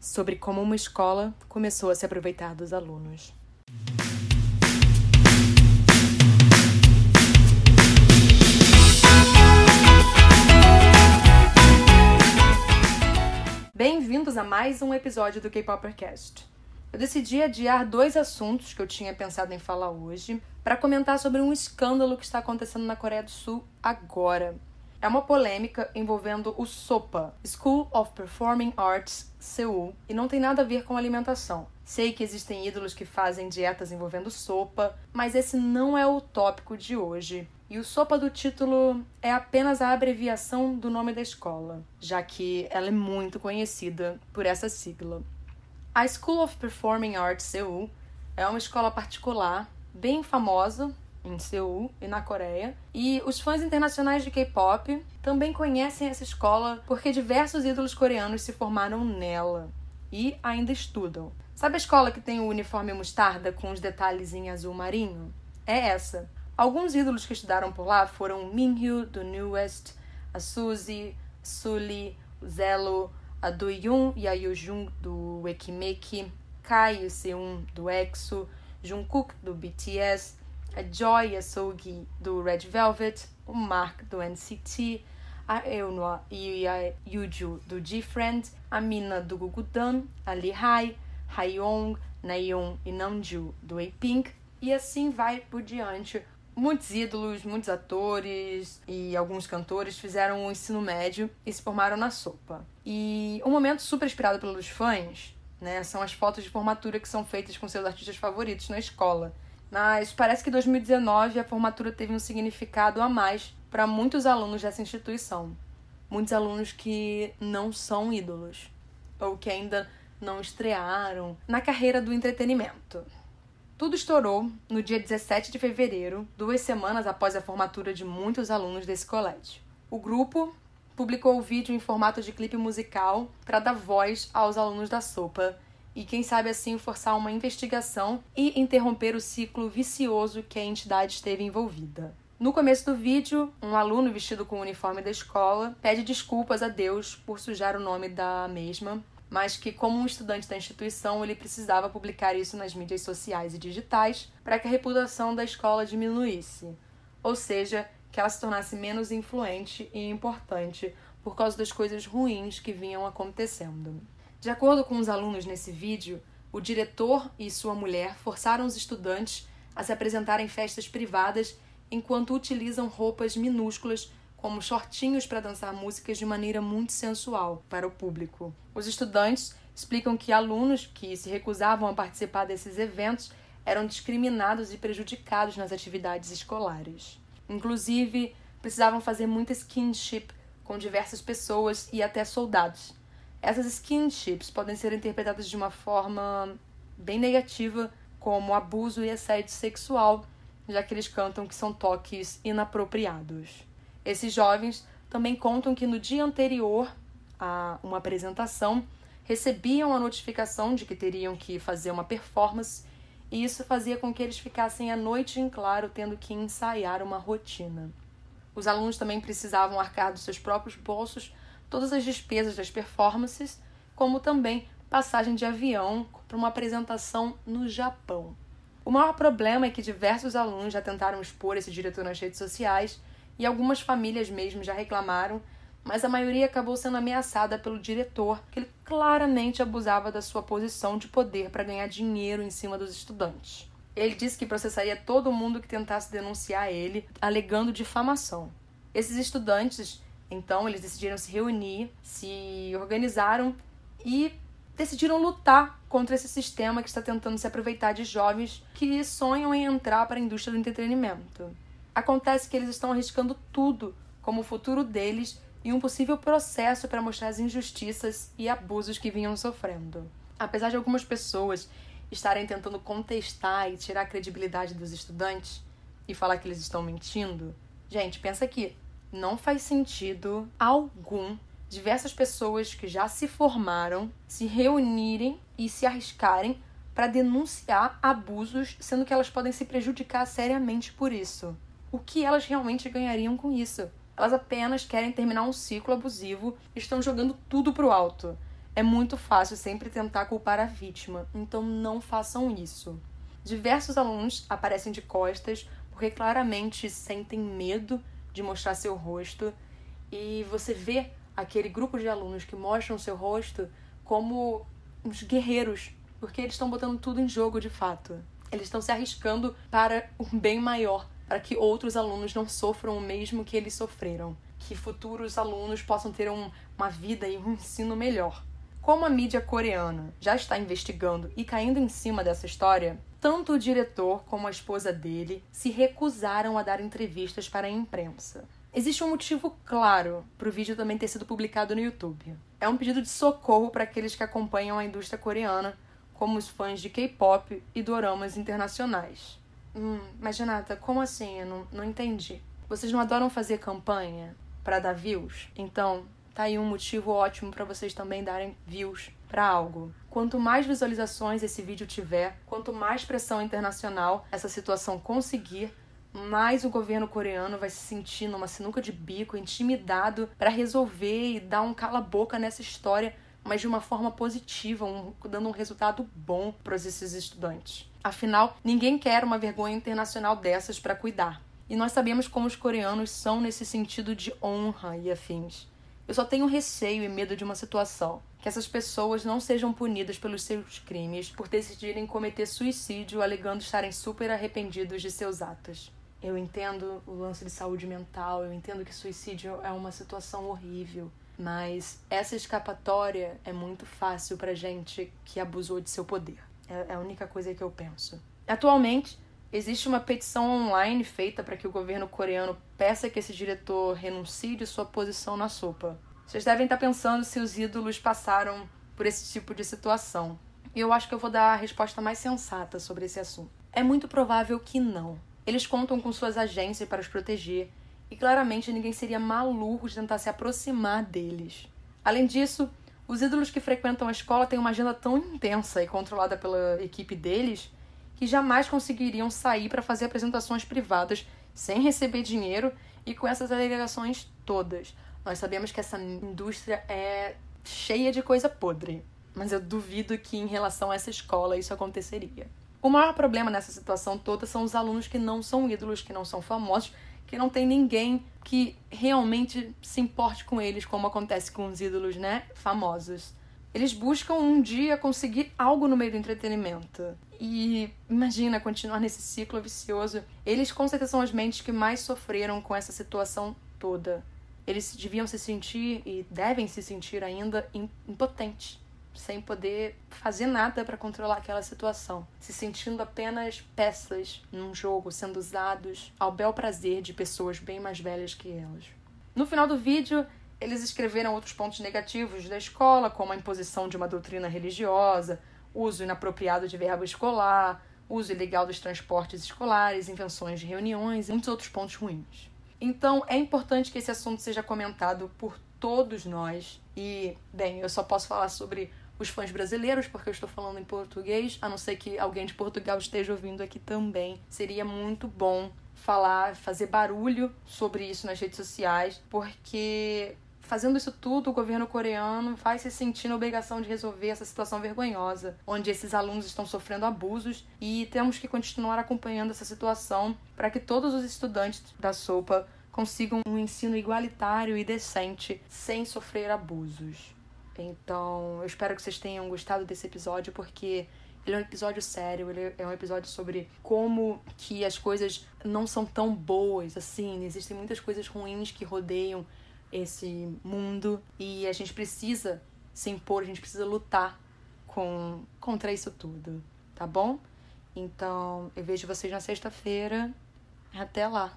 sobre como uma escola começou a se aproveitar dos alunos. Bem-vindos a mais um episódio do K-Poppercast. Eu decidi adiar dois assuntos que eu tinha pensado em falar hoje para comentar sobre um escândalo que está acontecendo na Coreia do Sul agora. É uma polêmica envolvendo o SOPA, School of Performing Arts Seul, e não tem nada a ver com alimentação. Sei que existem ídolos que fazem dietas envolvendo sopa, mas esse não é o tópico de hoje. E o sopa do título é apenas a abreviação do nome da escola, já que ela é muito conhecida por essa sigla. A School of Performing Arts Seul é uma escola particular bem famosa em Seul e na Coreia. E os fãs internacionais de K-pop também conhecem essa escola porque diversos ídolos coreanos se formaram nela e ainda estudam. Sabe a escola que tem o uniforme mostarda com os detalhes em azul marinho? É essa. Alguns ídolos que estudaram por lá foram Minhyu do New West, a Suzy, Sully, Zelo, a Do Yoon e a Jung do Wekimeki, Kai e Seun do EXO, Jungkook do BTS, a Joy Asogi do Red Velvet, o Mark do NCT, a Eunhwa e a Yuju do G-Friend, a Mina do Gugudam, a Lihai, Hayoung, Nayeon e Namju do A-Pink, e assim vai por diante. Muitos ídolos, muitos atores e alguns cantores fizeram o ensino médio e se formaram na sopa. E um momento super esperado pelos fãs né, são as fotos de formatura que são feitas com seus artistas favoritos na escola. Mas parece que 2019 a formatura teve um significado a mais para muitos alunos dessa instituição. Muitos alunos que não são ídolos ou que ainda não estrearam na carreira do entretenimento. Tudo estourou no dia 17 de fevereiro, duas semanas após a formatura de muitos alunos desse colégio. O grupo publicou o vídeo em formato de clipe musical para dar voz aos alunos da sopa e quem sabe assim forçar uma investigação e interromper o ciclo vicioso que a entidade esteve envolvida. No começo do vídeo, um aluno vestido com o uniforme da escola pede desculpas a Deus por sujar o nome da mesma, mas que, como um estudante da instituição, ele precisava publicar isso nas mídias sociais e digitais para que a reputação da escola diminuísse, ou seja, que ela se tornasse menos influente e importante por causa das coisas ruins que vinham acontecendo. De acordo com os alunos nesse vídeo, o diretor e sua mulher forçaram os estudantes a se apresentar em festas privadas enquanto utilizam roupas minúsculas como shortinhos para dançar músicas de maneira muito sensual para o público. Os estudantes explicam que alunos que se recusavam a participar desses eventos eram discriminados e prejudicados nas atividades escolares. Inclusive, precisavam fazer muita skinship com diversas pessoas e até soldados. Essas skinships podem ser interpretadas de uma forma bem negativa, como abuso e assédio sexual, já que eles cantam que são toques inapropriados. Esses jovens também contam que no dia anterior a uma apresentação recebiam a notificação de que teriam que fazer uma performance e isso fazia com que eles ficassem a noite em claro tendo que ensaiar uma rotina. Os alunos também precisavam arcar dos seus próprios bolsos todas as despesas das performances, como também passagem de avião para uma apresentação no Japão. O maior problema é que diversos alunos já tentaram expor esse diretor nas redes sociais e algumas famílias mesmo já reclamaram, mas a maioria acabou sendo ameaçada pelo diretor, que ele claramente abusava da sua posição de poder para ganhar dinheiro em cima dos estudantes. Ele disse que processaria todo mundo que tentasse denunciar ele, alegando difamação. Esses estudantes então eles decidiram se reunir, se organizaram e decidiram lutar contra esse sistema que está tentando se aproveitar de jovens que sonham em entrar para a indústria do entretenimento. Acontece que eles estão arriscando tudo como o futuro deles e um possível processo para mostrar as injustiças e abusos que vinham sofrendo. Apesar de algumas pessoas estarem tentando contestar e tirar a credibilidade dos estudantes e falar que eles estão mentindo, gente, pensa aqui, não faz sentido algum diversas pessoas que já se formaram se reunirem e se arriscarem para denunciar abusos, sendo que elas podem se prejudicar seriamente por isso. O que elas realmente ganhariam com isso? Elas apenas querem terminar um ciclo abusivo e estão jogando tudo pro alto. É muito fácil sempre tentar culpar a vítima, então não façam isso. Diversos alunos aparecem de costas porque claramente sentem medo de mostrar seu rosto e você vê aquele grupo de alunos que mostram seu rosto como uns guerreiros, porque eles estão botando tudo em jogo de fato. Eles estão se arriscando para um bem maior, para que outros alunos não sofram o mesmo que eles sofreram, que futuros alunos possam ter um, uma vida e um ensino melhor. Como a mídia coreana já está investigando e caindo em cima dessa história, tanto o diretor como a esposa dele se recusaram a dar entrevistas para a imprensa. Existe um motivo claro para o vídeo também ter sido publicado no YouTube. É um pedido de socorro para aqueles que acompanham a indústria coreana, como os fãs de K-pop e doramas internacionais. Hum, mas Renata, como assim? Eu não, não entendi. Vocês não adoram fazer campanha para dar views? Então, tá aí um motivo ótimo para vocês também darem views para algo. Quanto mais visualizações esse vídeo tiver, quanto mais pressão internacional essa situação conseguir, mais o governo coreano vai se sentir numa sinuca de bico, intimidado para resolver e dar um cala-boca nessa história, mas de uma forma positiva, um, dando um resultado bom para esses estudantes. Afinal, ninguém quer uma vergonha internacional dessas para cuidar. E nós sabemos como os coreanos são nesse sentido de honra e afins. Eu só tenho receio e medo de uma situação que essas pessoas não sejam punidas pelos seus crimes por decidirem cometer suicídio alegando estarem super arrependidos de seus atos. Eu entendo o lance de saúde mental, eu entendo que suicídio é uma situação horrível, mas essa escapatória é muito fácil pra gente que abusou de seu poder. É, é a única coisa que eu penso. Atualmente, existe uma petição online feita para que o governo coreano peça que esse diretor renuncie de sua posição na sopa. Vocês devem estar pensando se os ídolos passaram por esse tipo de situação. E eu acho que eu vou dar a resposta mais sensata sobre esse assunto. É muito provável que não. Eles contam com suas agências para os proteger, e claramente ninguém seria maluco de tentar se aproximar deles. Além disso, os ídolos que frequentam a escola têm uma agenda tão intensa e controlada pela equipe deles que jamais conseguiriam sair para fazer apresentações privadas sem receber dinheiro e com essas alegações todas. Nós sabemos que essa indústria é cheia de coisa podre, mas eu duvido que em relação a essa escola isso aconteceria. O maior problema nessa situação toda são os alunos que não são ídolos, que não são famosos, que não tem ninguém que realmente se importe com eles, como acontece com os ídolos, né, famosos. Eles buscam um dia conseguir algo no meio do entretenimento. E imagina continuar nesse ciclo vicioso. Eles com certeza são as mentes que mais sofreram com essa situação toda. Eles deviam se sentir e devem se sentir ainda impotentes sem poder fazer nada para controlar aquela situação, se sentindo apenas peças num jogo sendo usados ao bel prazer de pessoas bem mais velhas que elas. No final do vídeo, eles escreveram outros pontos negativos da escola, como a imposição de uma doutrina religiosa, uso inapropriado de verbo escolar, uso ilegal dos transportes escolares, invenções de reuniões e muitos outros pontos ruins. Então, é importante que esse assunto seja comentado por todos nós. E, bem, eu só posso falar sobre os fãs brasileiros, porque eu estou falando em português, a não ser que alguém de Portugal esteja ouvindo aqui também. Seria muito bom falar, fazer barulho sobre isso nas redes sociais, porque fazendo isso tudo, o governo coreano vai se sentir na obrigação de resolver essa situação vergonhosa, onde esses alunos estão sofrendo abusos e temos que continuar acompanhando essa situação para que todos os estudantes da sopa consigam um ensino igualitário e decente sem sofrer abusos. Então, eu espero que vocês tenham gostado desse episódio, porque ele é um episódio sério, ele é um episódio sobre como que as coisas não são tão boas assim, existem muitas coisas ruins que rodeiam esse mundo e a gente precisa se impor, a gente precisa lutar com contra isso tudo, tá bom? Então, eu vejo vocês na sexta-feira. Até lá.